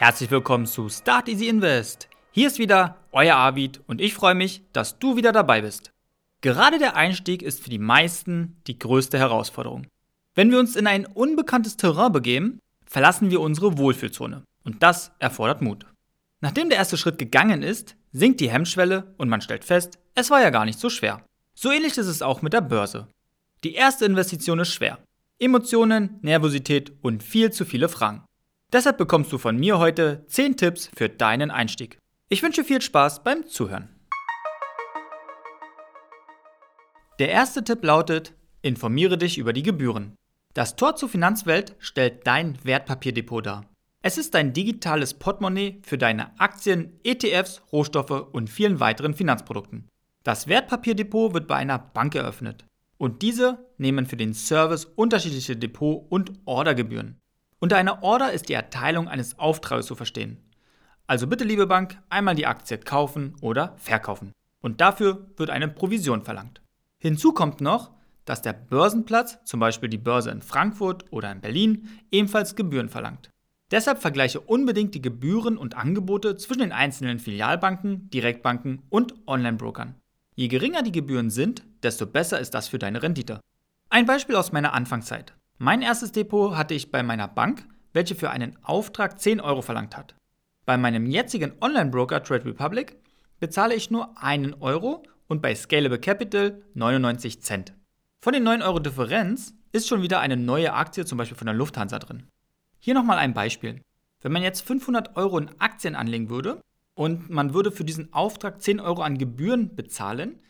Herzlich willkommen zu Start Easy Invest. Hier ist wieder euer Arvid und ich freue mich, dass du wieder dabei bist. Gerade der Einstieg ist für die meisten die größte Herausforderung. Wenn wir uns in ein unbekanntes Terrain begeben, verlassen wir unsere Wohlfühlzone und das erfordert Mut. Nachdem der erste Schritt gegangen ist, sinkt die Hemmschwelle und man stellt fest, es war ja gar nicht so schwer. So ähnlich ist es auch mit der Börse. Die erste Investition ist schwer. Emotionen, Nervosität und viel zu viele Fragen. Deshalb bekommst du von mir heute 10 Tipps für deinen Einstieg. Ich wünsche viel Spaß beim Zuhören. Der erste Tipp lautet, informiere dich über die Gebühren. Das Tor zur Finanzwelt stellt dein Wertpapierdepot dar. Es ist dein digitales Portemonnaie für deine Aktien, ETFs, Rohstoffe und vielen weiteren Finanzprodukten. Das Wertpapierdepot wird bei einer Bank eröffnet und diese nehmen für den Service unterschiedliche Depot- und Ordergebühren. Unter einer Order ist die Erteilung eines Auftrages zu verstehen. Also bitte, liebe Bank, einmal die Aktie kaufen oder verkaufen. Und dafür wird eine Provision verlangt. Hinzu kommt noch, dass der Börsenplatz, zum Beispiel die Börse in Frankfurt oder in Berlin, ebenfalls Gebühren verlangt. Deshalb vergleiche unbedingt die Gebühren und Angebote zwischen den einzelnen Filialbanken, Direktbanken und Online-Brokern. Je geringer die Gebühren sind, desto besser ist das für deine Rendite. Ein Beispiel aus meiner Anfangszeit. Mein erstes Depot hatte ich bei meiner Bank, welche für einen Auftrag 10 Euro verlangt hat. Bei meinem jetzigen Online-Broker Trade Republic bezahle ich nur einen Euro und bei Scalable Capital 99 Cent. Von den 9 Euro Differenz ist schon wieder eine neue Aktie, zum Beispiel von der Lufthansa drin. Hier nochmal ein Beispiel. Wenn man jetzt 500 Euro in Aktien anlegen würde und man würde für diesen Auftrag 10 Euro an Gebühren bezahlen,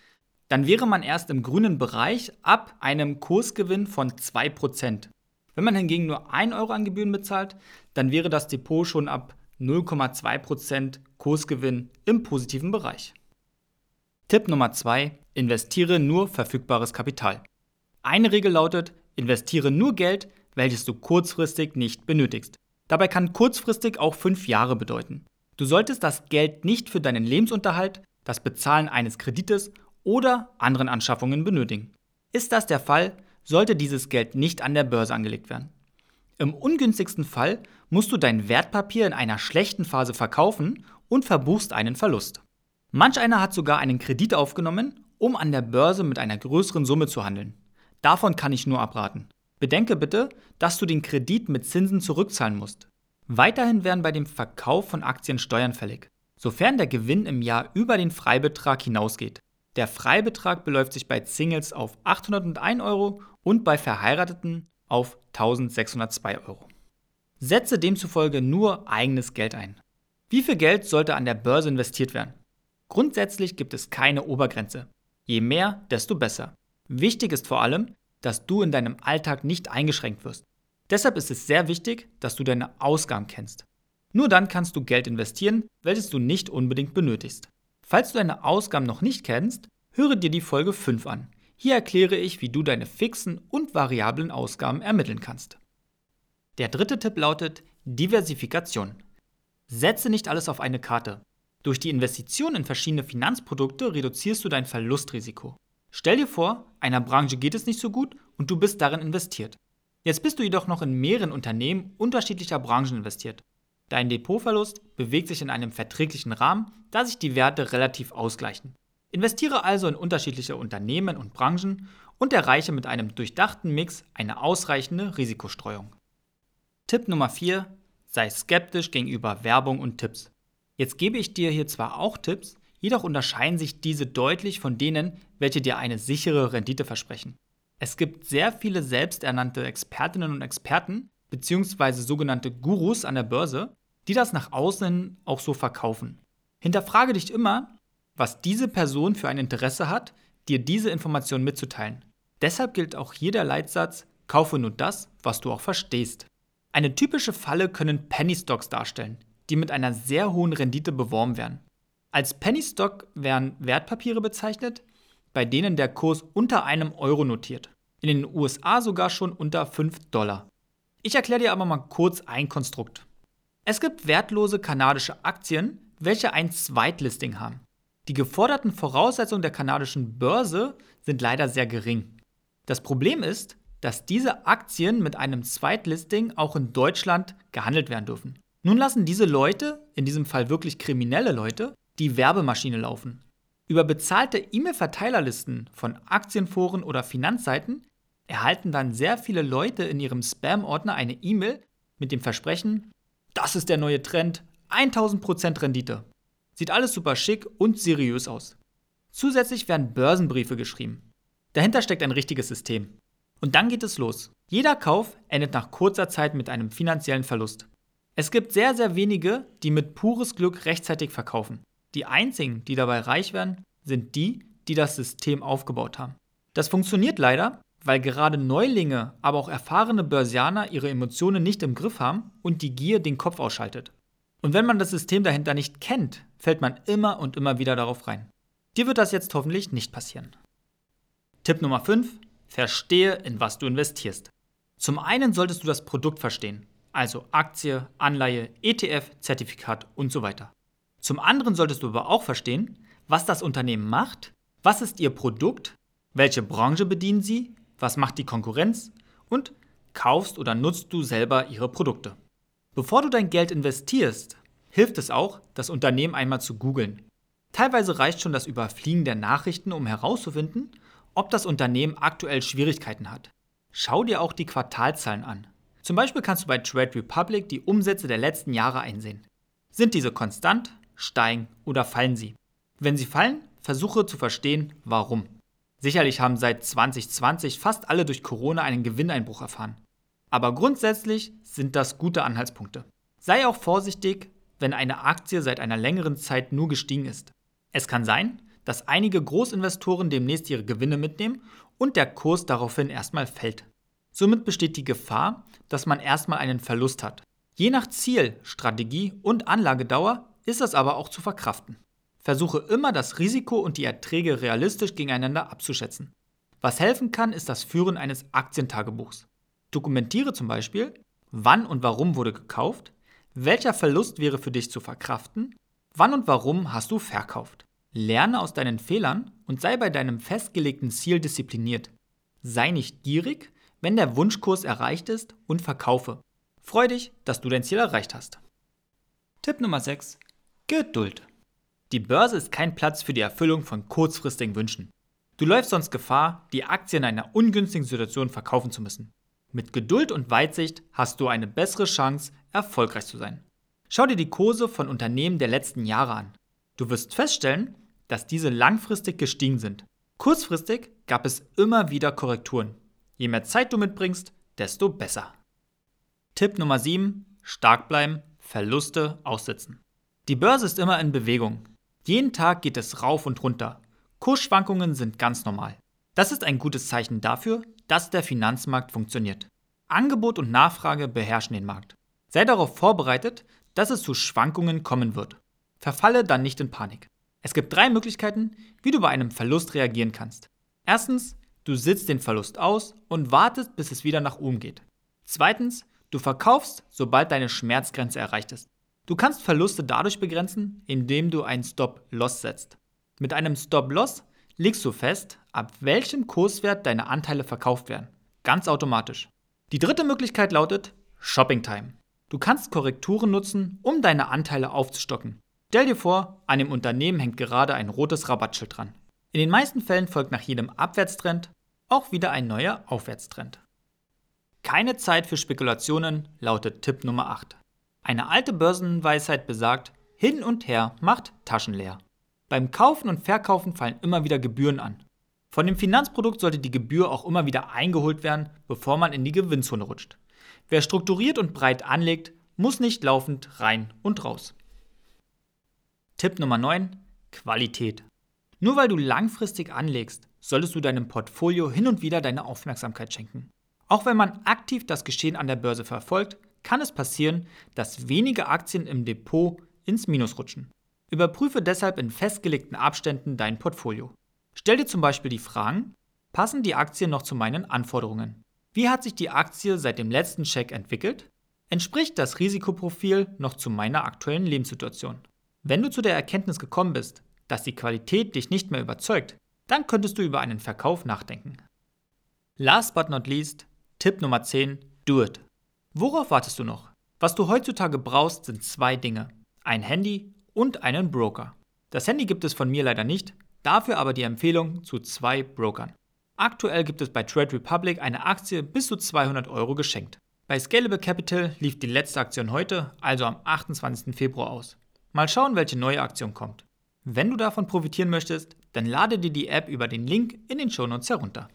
dann wäre man erst im grünen Bereich ab einem Kursgewinn von 2%. Wenn man hingegen nur 1 Euro an Gebühren bezahlt, dann wäre das Depot schon ab 0,2% Kursgewinn im positiven Bereich. Tipp Nummer 2. Investiere nur verfügbares Kapital. Eine Regel lautet, investiere nur Geld, welches du kurzfristig nicht benötigst. Dabei kann kurzfristig auch 5 Jahre bedeuten. Du solltest das Geld nicht für deinen Lebensunterhalt, das Bezahlen eines Kredites oder anderen Anschaffungen benötigen. Ist das der Fall, sollte dieses Geld nicht an der Börse angelegt werden. Im ungünstigsten Fall musst du dein Wertpapier in einer schlechten Phase verkaufen und verbuchst einen Verlust. Manch einer hat sogar einen Kredit aufgenommen, um an der Börse mit einer größeren Summe zu handeln. Davon kann ich nur abraten. Bedenke bitte, dass du den Kredit mit Zinsen zurückzahlen musst. Weiterhin werden bei dem Verkauf von Aktien Steuern fällig, sofern der Gewinn im Jahr über den Freibetrag hinausgeht. Der Freibetrag beläuft sich bei Singles auf 801 Euro und bei Verheirateten auf 1602 Euro. Setze demzufolge nur eigenes Geld ein. Wie viel Geld sollte an der Börse investiert werden? Grundsätzlich gibt es keine Obergrenze. Je mehr, desto besser. Wichtig ist vor allem, dass du in deinem Alltag nicht eingeschränkt wirst. Deshalb ist es sehr wichtig, dass du deine Ausgaben kennst. Nur dann kannst du Geld investieren, welches du nicht unbedingt benötigst. Falls du deine Ausgaben noch nicht kennst, höre dir die Folge 5 an. Hier erkläre ich, wie du deine fixen und variablen Ausgaben ermitteln kannst. Der dritte Tipp lautet Diversifikation. Setze nicht alles auf eine Karte. Durch die Investition in verschiedene Finanzprodukte reduzierst du dein Verlustrisiko. Stell dir vor, einer Branche geht es nicht so gut und du bist darin investiert. Jetzt bist du jedoch noch in mehreren Unternehmen unterschiedlicher Branchen investiert. Dein Depotverlust bewegt sich in einem verträglichen Rahmen, da sich die Werte relativ ausgleichen. Investiere also in unterschiedliche Unternehmen und Branchen und erreiche mit einem durchdachten Mix eine ausreichende Risikostreuung. Tipp Nummer 4. Sei skeptisch gegenüber Werbung und Tipps. Jetzt gebe ich dir hier zwar auch Tipps, jedoch unterscheiden sich diese deutlich von denen, welche dir eine sichere Rendite versprechen. Es gibt sehr viele selbsternannte Expertinnen und Experten bzw. sogenannte Gurus an der Börse, die das nach außen auch so verkaufen. Hinterfrage dich immer, was diese Person für ein Interesse hat, dir diese Information mitzuteilen. Deshalb gilt auch hier der Leitsatz, kaufe nur das, was du auch verstehst. Eine typische Falle können Penny Stocks darstellen, die mit einer sehr hohen Rendite beworben werden. Als Penny Stock werden Wertpapiere bezeichnet, bei denen der Kurs unter einem Euro notiert. In den USA sogar schon unter 5 Dollar. Ich erkläre dir aber mal kurz ein Konstrukt. Es gibt wertlose kanadische Aktien, welche ein Zweitlisting haben. Die geforderten Voraussetzungen der kanadischen Börse sind leider sehr gering. Das Problem ist, dass diese Aktien mit einem Zweitlisting auch in Deutschland gehandelt werden dürfen. Nun lassen diese Leute, in diesem Fall wirklich kriminelle Leute, die Werbemaschine laufen. Über bezahlte E-Mail-Verteilerlisten von Aktienforen oder Finanzseiten erhalten dann sehr viele Leute in ihrem Spam-Ordner eine E-Mail mit dem Versprechen, das ist der neue Trend, 1000% Rendite. Sieht alles super schick und seriös aus. Zusätzlich werden Börsenbriefe geschrieben. Dahinter steckt ein richtiges System. Und dann geht es los. Jeder Kauf endet nach kurzer Zeit mit einem finanziellen Verlust. Es gibt sehr, sehr wenige, die mit pures Glück rechtzeitig verkaufen. Die einzigen, die dabei reich werden, sind die, die das System aufgebaut haben. Das funktioniert leider, weil gerade Neulinge, aber auch erfahrene Börsianer ihre Emotionen nicht im Griff haben und die Gier den Kopf ausschaltet. Und wenn man das System dahinter nicht kennt, fällt man immer und immer wieder darauf rein. Dir wird das jetzt hoffentlich nicht passieren. Tipp Nummer 5. Verstehe, in was du investierst. Zum einen solltest du das Produkt verstehen, also Aktie, Anleihe, ETF, Zertifikat und so weiter. Zum anderen solltest du aber auch verstehen, was das Unternehmen macht, was ist ihr Produkt, welche Branche bedienen sie, was macht die Konkurrenz und kaufst oder nutzt du selber ihre Produkte. Bevor du dein Geld investierst, hilft es auch, das Unternehmen einmal zu googeln. Teilweise reicht schon das Überfliegen der Nachrichten, um herauszufinden, ob das Unternehmen aktuell Schwierigkeiten hat. Schau dir auch die Quartalzahlen an. Zum Beispiel kannst du bei Trade Republic die Umsätze der letzten Jahre einsehen. Sind diese konstant, steigen oder fallen sie? Wenn sie fallen, versuche zu verstehen, warum. Sicherlich haben seit 2020 fast alle durch Corona einen Gewinneinbruch erfahren. Aber grundsätzlich sind das gute Anhaltspunkte. Sei auch vorsichtig, wenn eine Aktie seit einer längeren Zeit nur gestiegen ist. Es kann sein, dass einige Großinvestoren demnächst ihre Gewinne mitnehmen und der Kurs daraufhin erstmal fällt. Somit besteht die Gefahr, dass man erstmal einen Verlust hat. Je nach Ziel, Strategie und Anlagedauer ist das aber auch zu verkraften. Versuche immer das Risiko und die Erträge realistisch gegeneinander abzuschätzen. Was helfen kann, ist das Führen eines Aktientagebuchs. Dokumentiere zum Beispiel, wann und warum wurde gekauft, welcher Verlust wäre für dich zu verkraften, wann und warum hast du verkauft. Lerne aus deinen Fehlern und sei bei deinem festgelegten Ziel diszipliniert. Sei nicht gierig, wenn der Wunschkurs erreicht ist und verkaufe. Freu dich, dass du dein Ziel erreicht hast. Tipp Nummer 6. Geduld. Die Börse ist kein Platz für die Erfüllung von kurzfristigen Wünschen. Du läufst sonst Gefahr, die Aktie in einer ungünstigen Situation verkaufen zu müssen. Mit Geduld und Weitsicht hast du eine bessere Chance, erfolgreich zu sein. Schau dir die Kurse von Unternehmen der letzten Jahre an. Du wirst feststellen, dass diese langfristig gestiegen sind. Kurzfristig gab es immer wieder Korrekturen. Je mehr Zeit du mitbringst, desto besser. Tipp Nummer 7. Stark bleiben, Verluste aussitzen. Die Börse ist immer in Bewegung. Jeden Tag geht es rauf und runter. Kursschwankungen sind ganz normal. Das ist ein gutes Zeichen dafür, dass der Finanzmarkt funktioniert. Angebot und Nachfrage beherrschen den Markt. Sei darauf vorbereitet, dass es zu Schwankungen kommen wird. Verfalle dann nicht in Panik. Es gibt drei Möglichkeiten, wie du bei einem Verlust reagieren kannst. Erstens, du sitzt den Verlust aus und wartest, bis es wieder nach oben geht. Zweitens, du verkaufst, sobald deine Schmerzgrenze erreicht ist. Du kannst Verluste dadurch begrenzen, indem du einen Stop-Loss setzt. Mit einem Stop-Loss legst du fest, ab welchem Kurswert deine Anteile verkauft werden. Ganz automatisch. Die dritte Möglichkeit lautet Shopping Time. Du kannst Korrekturen nutzen, um deine Anteile aufzustocken. Stell dir vor, an dem Unternehmen hängt gerade ein rotes Rabattschild dran. In den meisten Fällen folgt nach jedem Abwärtstrend auch wieder ein neuer Aufwärtstrend. Keine Zeit für Spekulationen lautet Tipp Nummer 8. Eine alte Börsenweisheit besagt, hin und her macht Taschen leer. Beim Kaufen und Verkaufen fallen immer wieder Gebühren an. Von dem Finanzprodukt sollte die Gebühr auch immer wieder eingeholt werden, bevor man in die Gewinnzone rutscht. Wer strukturiert und breit anlegt, muss nicht laufend rein und raus. Tipp Nummer 9. Qualität. Nur weil du langfristig anlegst, solltest du deinem Portfolio hin und wieder deine Aufmerksamkeit schenken. Auch wenn man aktiv das Geschehen an der Börse verfolgt, kann es passieren, dass wenige Aktien im Depot ins Minus rutschen. Überprüfe deshalb in festgelegten Abständen dein Portfolio. Stell dir zum Beispiel die Fragen, passen die Aktien noch zu meinen Anforderungen? Wie hat sich die Aktie seit dem letzten Check entwickelt? Entspricht das Risikoprofil noch zu meiner aktuellen Lebenssituation? Wenn du zu der Erkenntnis gekommen bist, dass die Qualität dich nicht mehr überzeugt, dann könntest du über einen Verkauf nachdenken. Last but not least, Tipp Nummer 10, do it. Worauf wartest du noch? Was du heutzutage brauchst, sind zwei Dinge. Ein Handy und einen Broker. Das Handy gibt es von mir leider nicht, dafür aber die Empfehlung zu zwei Brokern. Aktuell gibt es bei Trade Republic eine Aktie bis zu 200 Euro geschenkt. Bei Scalable Capital lief die letzte Aktion heute, also am 28. Februar aus. Mal schauen, welche neue Aktion kommt. Wenn du davon profitieren möchtest, dann lade dir die App über den Link in den Shownotes herunter.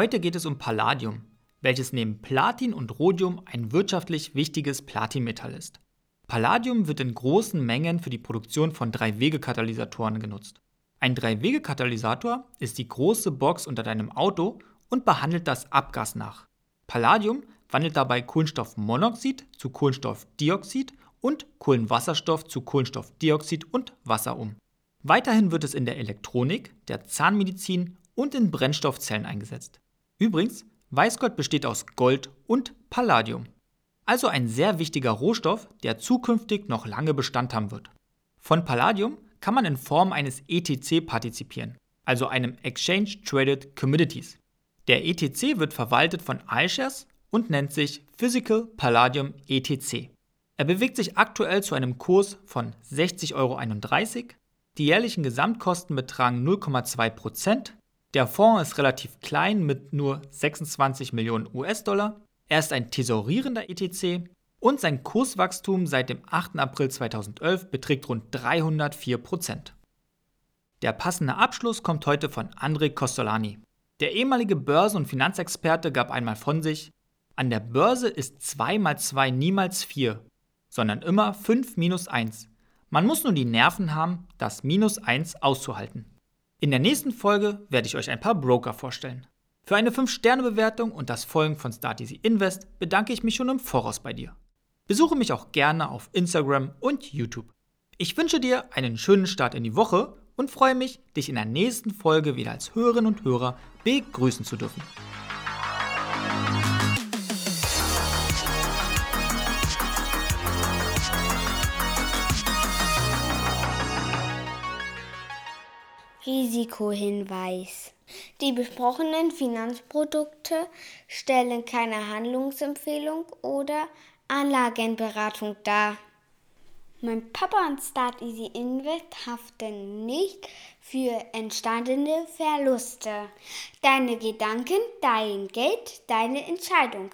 Heute geht es um Palladium, welches neben Platin und Rhodium ein wirtschaftlich wichtiges Platinmetall ist. Palladium wird in großen Mengen für die Produktion von Drei-Wege-Katalysatoren genutzt. Ein Drei-Wege-Katalysator ist die große Box unter deinem Auto und behandelt das Abgas nach. Palladium wandelt dabei Kohlenstoffmonoxid zu Kohlenstoffdioxid und Kohlenwasserstoff zu Kohlenstoffdioxid und Wasser um. Weiterhin wird es in der Elektronik, der Zahnmedizin und in Brennstoffzellen eingesetzt. Übrigens, Weißgold besteht aus Gold und Palladium. Also ein sehr wichtiger Rohstoff, der zukünftig noch lange Bestand haben wird. Von Palladium kann man in Form eines ETC partizipieren, also einem Exchange Traded Commodities. Der ETC wird verwaltet von iShares und nennt sich Physical Palladium ETC. Er bewegt sich aktuell zu einem Kurs von 60,31 Euro. Die jährlichen Gesamtkosten betragen 0,2%. Der Fonds ist relativ klein mit nur 26 Millionen US-Dollar. Er ist ein tesorierender ETC und sein Kurswachstum seit dem 8. April 2011 beträgt rund 304 Prozent. Der passende Abschluss kommt heute von André Costolani. Der ehemalige Börse- und Finanzexperte gab einmal von sich, an der Börse ist 2 mal 2 niemals 4, sondern immer 5 minus 1. Man muss nur die Nerven haben, das minus 1 auszuhalten. In der nächsten Folge werde ich euch ein paar Broker vorstellen. Für eine 5-Sterne-Bewertung und das Folgen von Start Easy Invest bedanke ich mich schon im Voraus bei dir. Besuche mich auch gerne auf Instagram und YouTube. Ich wünsche dir einen schönen Start in die Woche und freue mich, dich in der nächsten Folge wieder als Hörerinnen und Hörer begrüßen zu dürfen. Risikohinweis. Die besprochenen Finanzprodukte stellen keine Handlungsempfehlung oder Anlagenberatung dar. Mein Papa und Start Easy Invest haften nicht für entstandene Verluste. Deine Gedanken, dein Geld, deine Entscheidung.